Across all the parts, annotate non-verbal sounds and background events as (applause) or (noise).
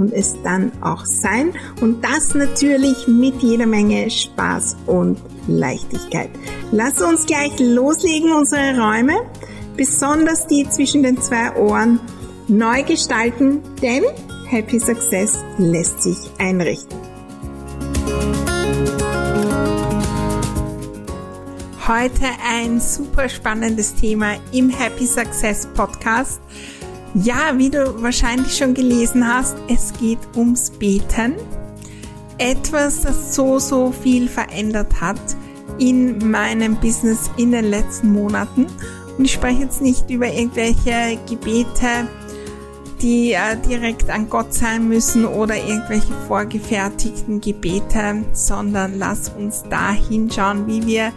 und es dann auch sein. Und das natürlich mit jeder Menge Spaß und Leichtigkeit. Lass uns gleich loslegen, unsere Räume, besonders die zwischen den zwei Ohren, neu gestalten, denn Happy Success lässt sich einrichten. Heute ein super spannendes Thema im Happy Success Podcast. Ja, wie du wahrscheinlich schon gelesen hast, es geht ums Beten. Etwas, das so, so viel verändert hat in meinem Business in den letzten Monaten. Und ich spreche jetzt nicht über irgendwelche Gebete, die äh, direkt an Gott sein müssen oder irgendwelche vorgefertigten Gebete, sondern lass uns da hinschauen, wie wir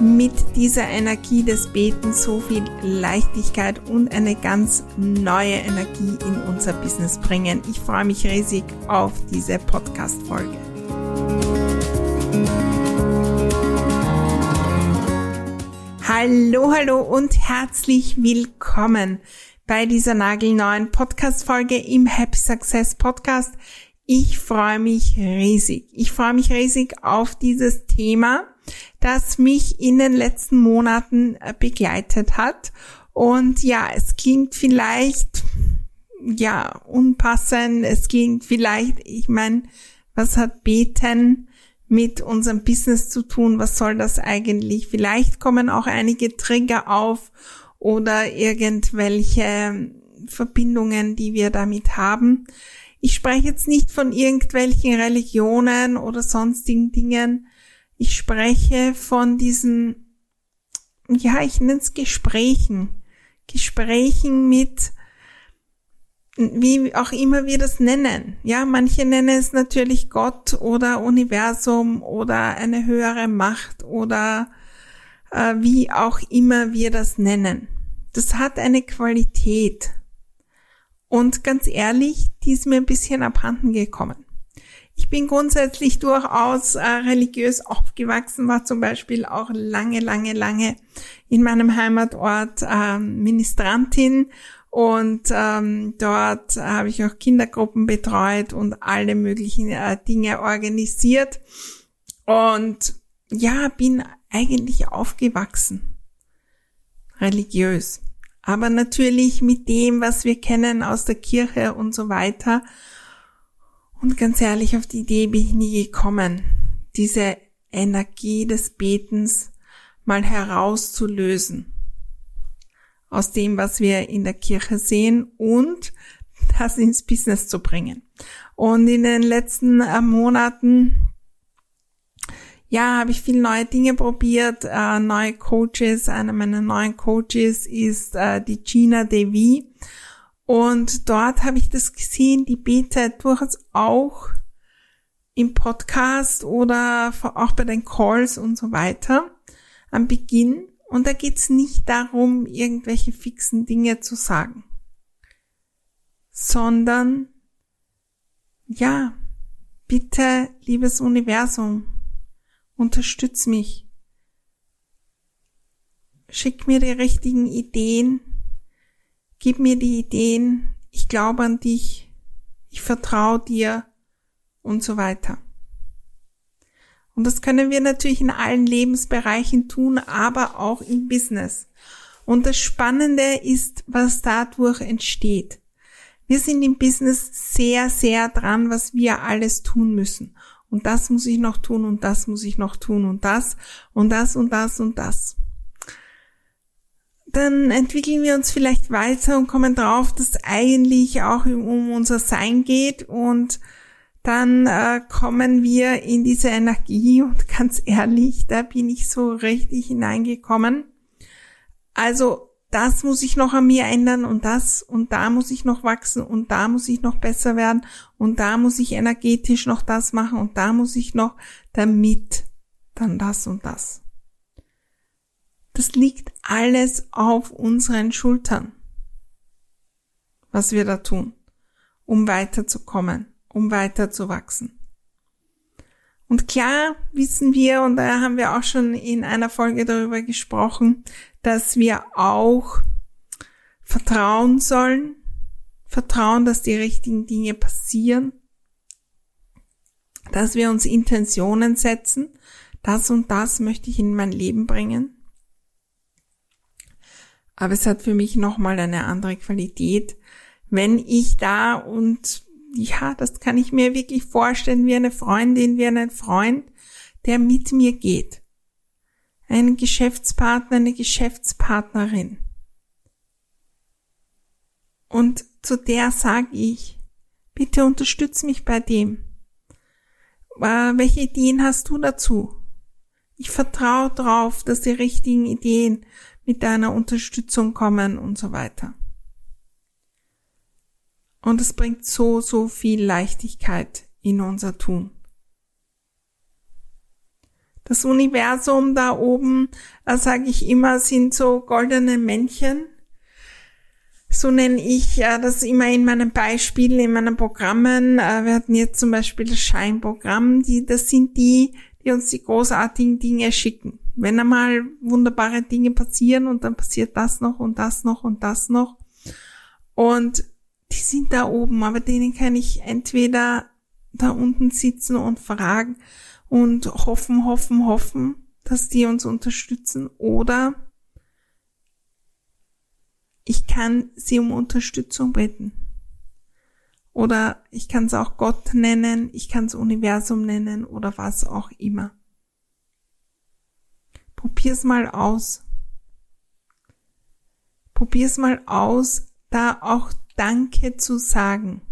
mit dieser Energie des Betens so viel Leichtigkeit und eine ganz neue Energie in unser Business bringen. Ich freue mich riesig auf diese Podcast-Folge. Hallo, hallo und herzlich willkommen bei dieser nagelneuen Podcast-Folge im Happy Success Podcast. Ich freue mich riesig. Ich freue mich riesig auf dieses Thema das mich in den letzten Monaten äh, begleitet hat. Und ja, es klingt vielleicht, ja, unpassend. Es klingt vielleicht, ich meine, was hat Beten mit unserem Business zu tun? Was soll das eigentlich? Vielleicht kommen auch einige Trigger auf oder irgendwelche Verbindungen, die wir damit haben. Ich spreche jetzt nicht von irgendwelchen Religionen oder sonstigen Dingen, ich spreche von diesen, ja, ich nenne es Gesprächen. Gesprächen mit, wie auch immer wir das nennen. Ja, manche nennen es natürlich Gott oder Universum oder eine höhere Macht oder äh, wie auch immer wir das nennen. Das hat eine Qualität. Und ganz ehrlich, die ist mir ein bisschen abhanden gekommen. Ich bin grundsätzlich durchaus äh, religiös aufgewachsen, war zum Beispiel auch lange, lange, lange in meinem Heimatort äh, Ministrantin und ähm, dort habe ich auch Kindergruppen betreut und alle möglichen äh, Dinge organisiert und ja, bin eigentlich aufgewachsen religiös. Aber natürlich mit dem, was wir kennen aus der Kirche und so weiter. Und ganz ehrlich, auf die Idee bin ich nie gekommen, diese Energie des Betens mal herauszulösen aus dem, was wir in der Kirche sehen und das ins Business zu bringen. Und in den letzten äh, Monaten, ja, habe ich viele neue Dinge probiert, äh, neue Coaches. Einer meiner neuen Coaches ist äh, die Gina Devi. Und dort habe ich das gesehen, die betet durchaus auch im Podcast oder auch bei den Calls und so weiter am Beginn. Und da geht's nicht darum, irgendwelche fixen Dinge zu sagen, sondern ja, bitte, liebes Universum, unterstütz mich. Schick mir die richtigen Ideen, Gib mir die Ideen, ich glaube an dich, ich vertraue dir und so weiter. Und das können wir natürlich in allen Lebensbereichen tun, aber auch im Business. Und das Spannende ist, was dadurch entsteht. Wir sind im Business sehr, sehr dran, was wir alles tun müssen. Und das muss ich noch tun und das muss ich noch tun und das und das und das und das dann entwickeln wir uns vielleicht weiter und kommen drauf, dass eigentlich auch um unser Sein geht und dann äh, kommen wir in diese Energie und ganz ehrlich, da bin ich so richtig hineingekommen. Also das muss ich noch an mir ändern und das und da muss ich noch wachsen und da muss ich noch besser werden und da muss ich energetisch noch das machen und da muss ich noch damit dann das und das. Das liegt alles auf unseren Schultern, was wir da tun, um weiterzukommen, um weiter zu wachsen. Und klar wissen wir, und da haben wir auch schon in einer Folge darüber gesprochen, dass wir auch vertrauen sollen, vertrauen, dass die richtigen Dinge passieren, dass wir uns Intentionen setzen, das und das möchte ich in mein Leben bringen. Aber es hat für mich nochmal eine andere Qualität, wenn ich da und ja, das kann ich mir wirklich vorstellen, wie eine Freundin, wie einen Freund, der mit mir geht. Ein Geschäftspartner, eine Geschäftspartnerin. Und zu der sage ich, bitte unterstütz mich bei dem. Äh, welche Ideen hast du dazu? Ich vertraue darauf, dass die richtigen Ideen mit deiner Unterstützung kommen und so weiter. Und es bringt so, so viel Leichtigkeit in unser Tun. Das Universum da oben, da sage ich immer, sind so goldene Männchen. So nenne ich äh, das immer in meinen Beispielen, in meinen Programmen. Äh, wir hatten jetzt zum Beispiel das Scheinprogramm, die, das sind die, die uns die großartigen Dinge schicken. Wenn einmal wunderbare Dinge passieren und dann passiert das noch und das noch und das noch. Und die sind da oben, aber denen kann ich entweder da unten sitzen und fragen und hoffen, hoffen, hoffen, dass die uns unterstützen oder ich kann sie um Unterstützung bitten. Oder ich kann es auch Gott nennen, ich kann es Universum nennen oder was auch immer. Probier's mal aus. Probier's mal aus, da auch Danke zu sagen.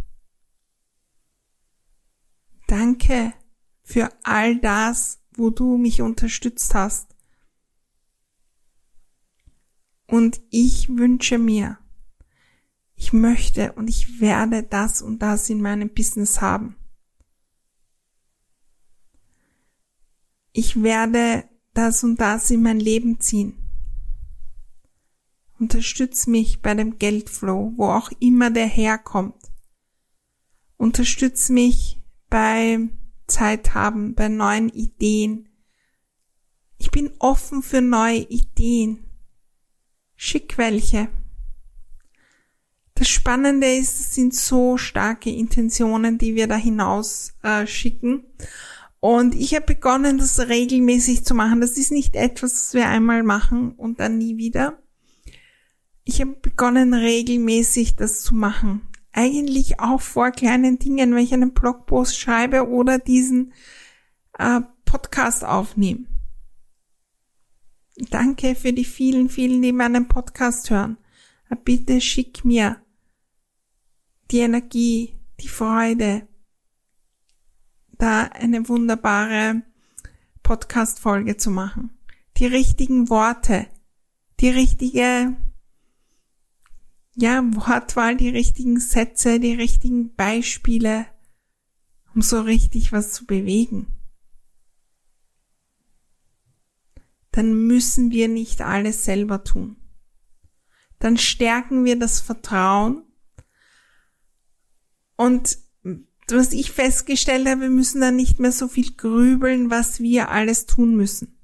Danke für all das, wo du mich unterstützt hast. Und ich wünsche mir, ich möchte und ich werde das und das in meinem Business haben. Ich werde das und das in mein Leben ziehen. Unterstütz mich bei dem Geldflow, wo auch immer der herkommt. Unterstütz mich bei Zeit haben, bei neuen Ideen. Ich bin offen für neue Ideen. Schick welche. Das Spannende ist, es sind so starke Intentionen, die wir da hinaus äh, schicken. Und ich habe begonnen, das regelmäßig zu machen. Das ist nicht etwas, was wir einmal machen und dann nie wieder, ich habe begonnen, regelmäßig das zu machen. Eigentlich auch vor kleinen Dingen, wenn ich einen Blogpost schreibe oder diesen äh, Podcast aufnehme. Danke für die vielen, vielen, die meinen Podcast hören. Äh, bitte schick mir die Energie, die Freude, da eine wunderbare Podcast-Folge zu machen. Die richtigen Worte, die richtige ja, Wortwahl, die richtigen Sätze, die richtigen Beispiele, um so richtig was zu bewegen. Dann müssen wir nicht alles selber tun. Dann stärken wir das Vertrauen. Und was ich festgestellt habe, wir müssen dann nicht mehr so viel grübeln, was wir alles tun müssen.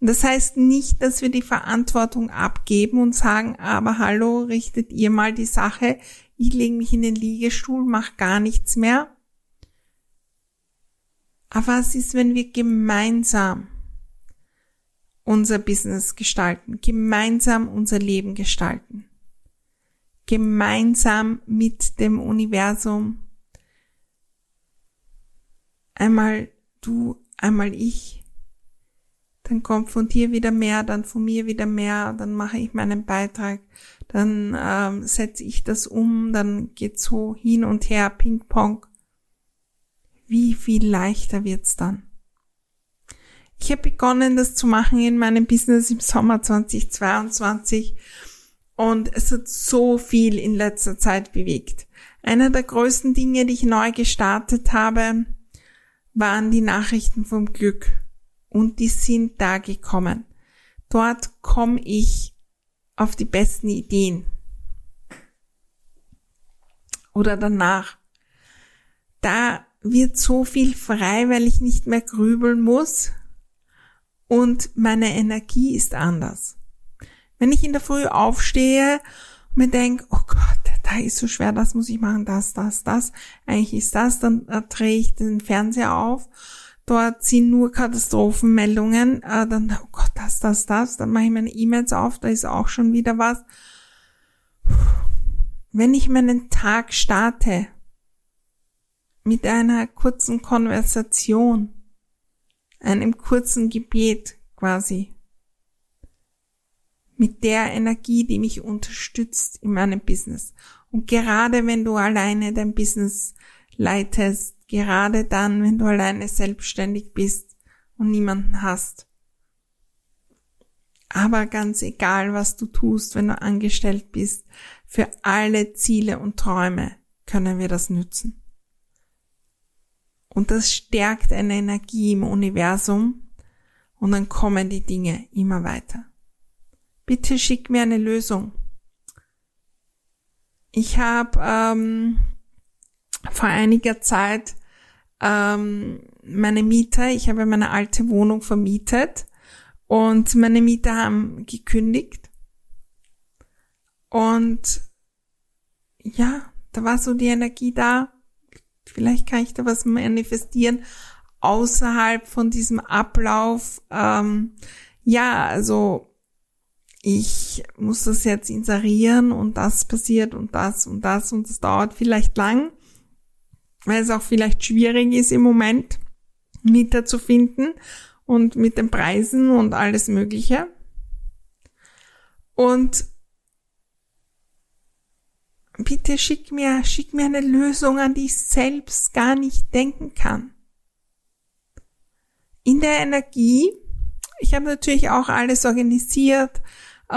Das heißt nicht, dass wir die Verantwortung abgeben und sagen, aber hallo, richtet ihr mal die Sache, ich lege mich in den Liegestuhl, mach gar nichts mehr. Aber was ist, wenn wir gemeinsam unser Business gestalten, gemeinsam unser Leben gestalten, gemeinsam mit dem Universum, einmal du, einmal ich, dann kommt von dir wieder mehr, dann von mir wieder mehr, dann mache ich meinen Beitrag, dann ähm, setze ich das um, dann geht so hin und her, Ping-Pong. Wie viel leichter wird's dann? Ich habe begonnen, das zu machen in meinem Business im Sommer 2022 und es hat so viel in letzter Zeit bewegt. Einer der größten Dinge, die ich neu gestartet habe, waren die Nachrichten vom Glück. Und die sind da gekommen. Dort komme ich auf die besten Ideen. Oder danach. Da wird so viel frei, weil ich nicht mehr grübeln muss und meine Energie ist anders. Wenn ich in der Früh aufstehe und mir denke, oh Gott, da ist so schwer, das muss ich machen, das, das, das, eigentlich ist das, dann äh, drehe ich den Fernseher auf, dort sind nur Katastrophenmeldungen, äh, dann, oh Gott, das, das, das, dann mache ich meine E-Mails auf, da ist auch schon wieder was. Wenn ich meinen Tag starte mit einer kurzen Konversation, einem kurzen Gebet quasi, mit der Energie, die mich unterstützt in meinem Business. Und gerade wenn du alleine dein Business leitest, gerade dann, wenn du alleine selbstständig bist und niemanden hast. Aber ganz egal, was du tust, wenn du angestellt bist, für alle Ziele und Träume können wir das nützen. Und das stärkt eine Energie im Universum und dann kommen die Dinge immer weiter. Bitte schick mir eine Lösung. Ich habe ähm, vor einiger Zeit ähm, meine Mieter, ich habe meine alte Wohnung vermietet und meine Mieter haben gekündigt. Und ja, da war so die Energie da, vielleicht kann ich da was manifestieren außerhalb von diesem Ablauf. Ähm, ja, also ich muss das jetzt inserieren und das passiert und das und das und das dauert vielleicht lang, weil es auch vielleicht schwierig ist im Moment, Mieter zu finden und mit den Preisen und alles Mögliche. Und bitte schick mir, schick mir eine Lösung, an die ich selbst gar nicht denken kann. In der Energie, ich habe natürlich auch alles organisiert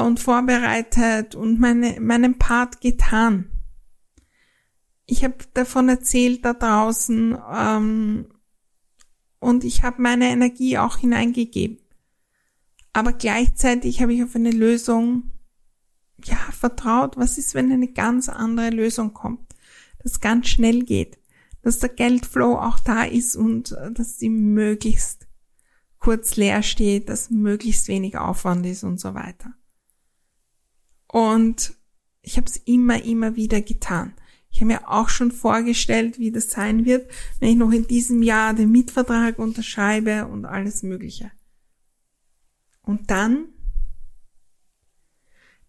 und vorbereitet und meine, meinen Part getan. Ich habe davon erzählt da draußen ähm, und ich habe meine Energie auch hineingegeben. Aber gleichzeitig habe ich auf eine Lösung ja, vertraut, was ist, wenn eine ganz andere Lösung kommt, das ganz schnell geht, dass der Geldflow auch da ist und äh, dass sie möglichst kurz leer steht, dass möglichst wenig Aufwand ist und so weiter. Und ich habe es immer, immer wieder getan. Ich habe mir auch schon vorgestellt, wie das sein wird, wenn ich noch in diesem Jahr den Mietvertrag unterschreibe und alles Mögliche. Und dann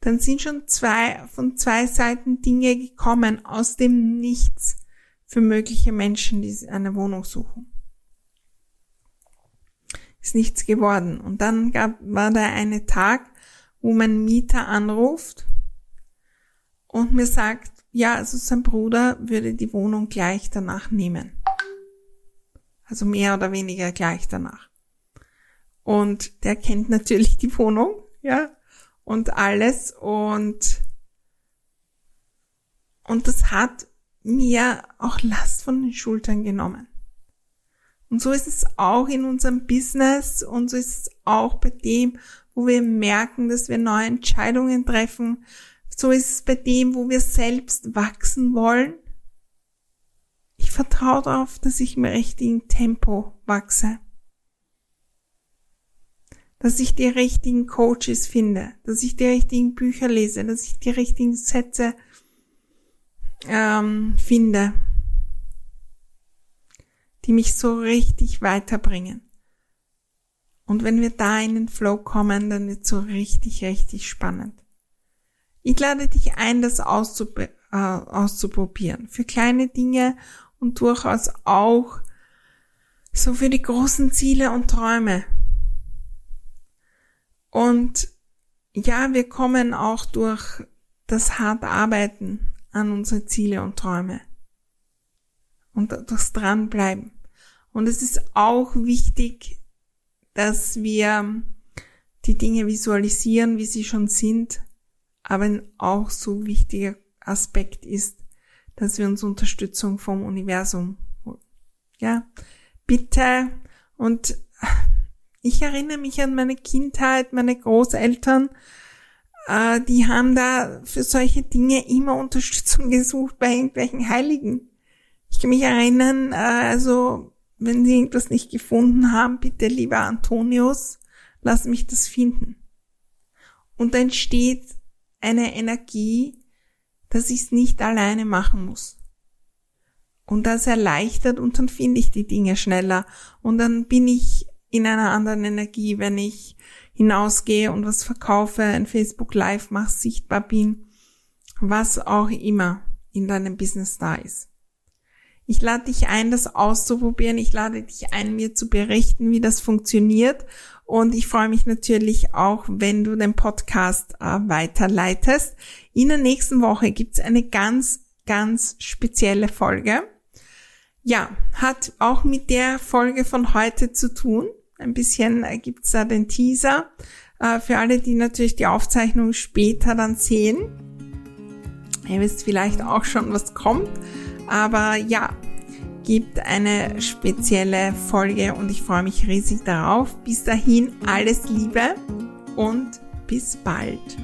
dann sind schon zwei, von zwei Seiten Dinge gekommen aus dem Nichts für mögliche Menschen, die eine Wohnung suchen. Ist nichts geworden. Und dann gab, war da eine Tag, wo mein Mieter anruft und mir sagt, ja, also sein Bruder würde die Wohnung gleich danach nehmen. Also mehr oder weniger gleich danach. Und der kennt natürlich die Wohnung, ja, und alles und und das hat mir auch Last von den Schultern genommen. Und so ist es auch in unserem Business und so ist es auch bei dem, wo wir merken, dass wir neue Entscheidungen treffen. So ist es bei dem, wo wir selbst wachsen wollen. Ich vertraue darauf, dass ich im richtigen Tempo wachse dass ich die richtigen Coaches finde, dass ich die richtigen Bücher lese, dass ich die richtigen Sätze ähm, finde, die mich so richtig weiterbringen. Und wenn wir da in den Flow kommen, dann wird so richtig, richtig spannend. Ich lade dich ein, das auszub äh, auszuprobieren. Für kleine Dinge und durchaus auch so für die großen Ziele und Träume. Und ja, wir kommen auch durch das harte Arbeiten an unsere Ziele und Träume. Und das Dranbleiben. Und es ist auch wichtig, dass wir die Dinge visualisieren, wie sie schon sind, aber ein auch so wichtiger Aspekt ist, dass wir uns Unterstützung vom Universum holen. Ja, bitte. Und ich erinnere mich an meine Kindheit, meine Großeltern, äh, die haben da für solche Dinge immer Unterstützung (laughs) gesucht bei irgendwelchen Heiligen. Ich kann mich erinnern, äh, also wenn sie irgendwas nicht gefunden haben, bitte lieber Antonius, lass mich das finden. Und da entsteht eine Energie, dass ich es nicht alleine machen muss. Und das erleichtert und dann finde ich die Dinge schneller. Und dann bin ich in einer anderen Energie, wenn ich hinausgehe und was verkaufe, ein Facebook Live mache, sichtbar bin, was auch immer in deinem Business da ist. Ich lade dich ein, das auszuprobieren. Ich lade dich ein, mir zu berichten, wie das funktioniert. Und ich freue mich natürlich auch, wenn du den Podcast äh, weiterleitest. In der nächsten Woche gibt's eine ganz, ganz spezielle Folge. Ja, hat auch mit der Folge von heute zu tun. Ein bisschen äh, gibt's da den Teaser. Äh, für alle, die natürlich die Aufzeichnung später dann sehen. Ihr wisst vielleicht auch schon, was kommt. Aber ja, gibt eine spezielle Folge und ich freue mich riesig darauf. Bis dahin alles Liebe und bis bald.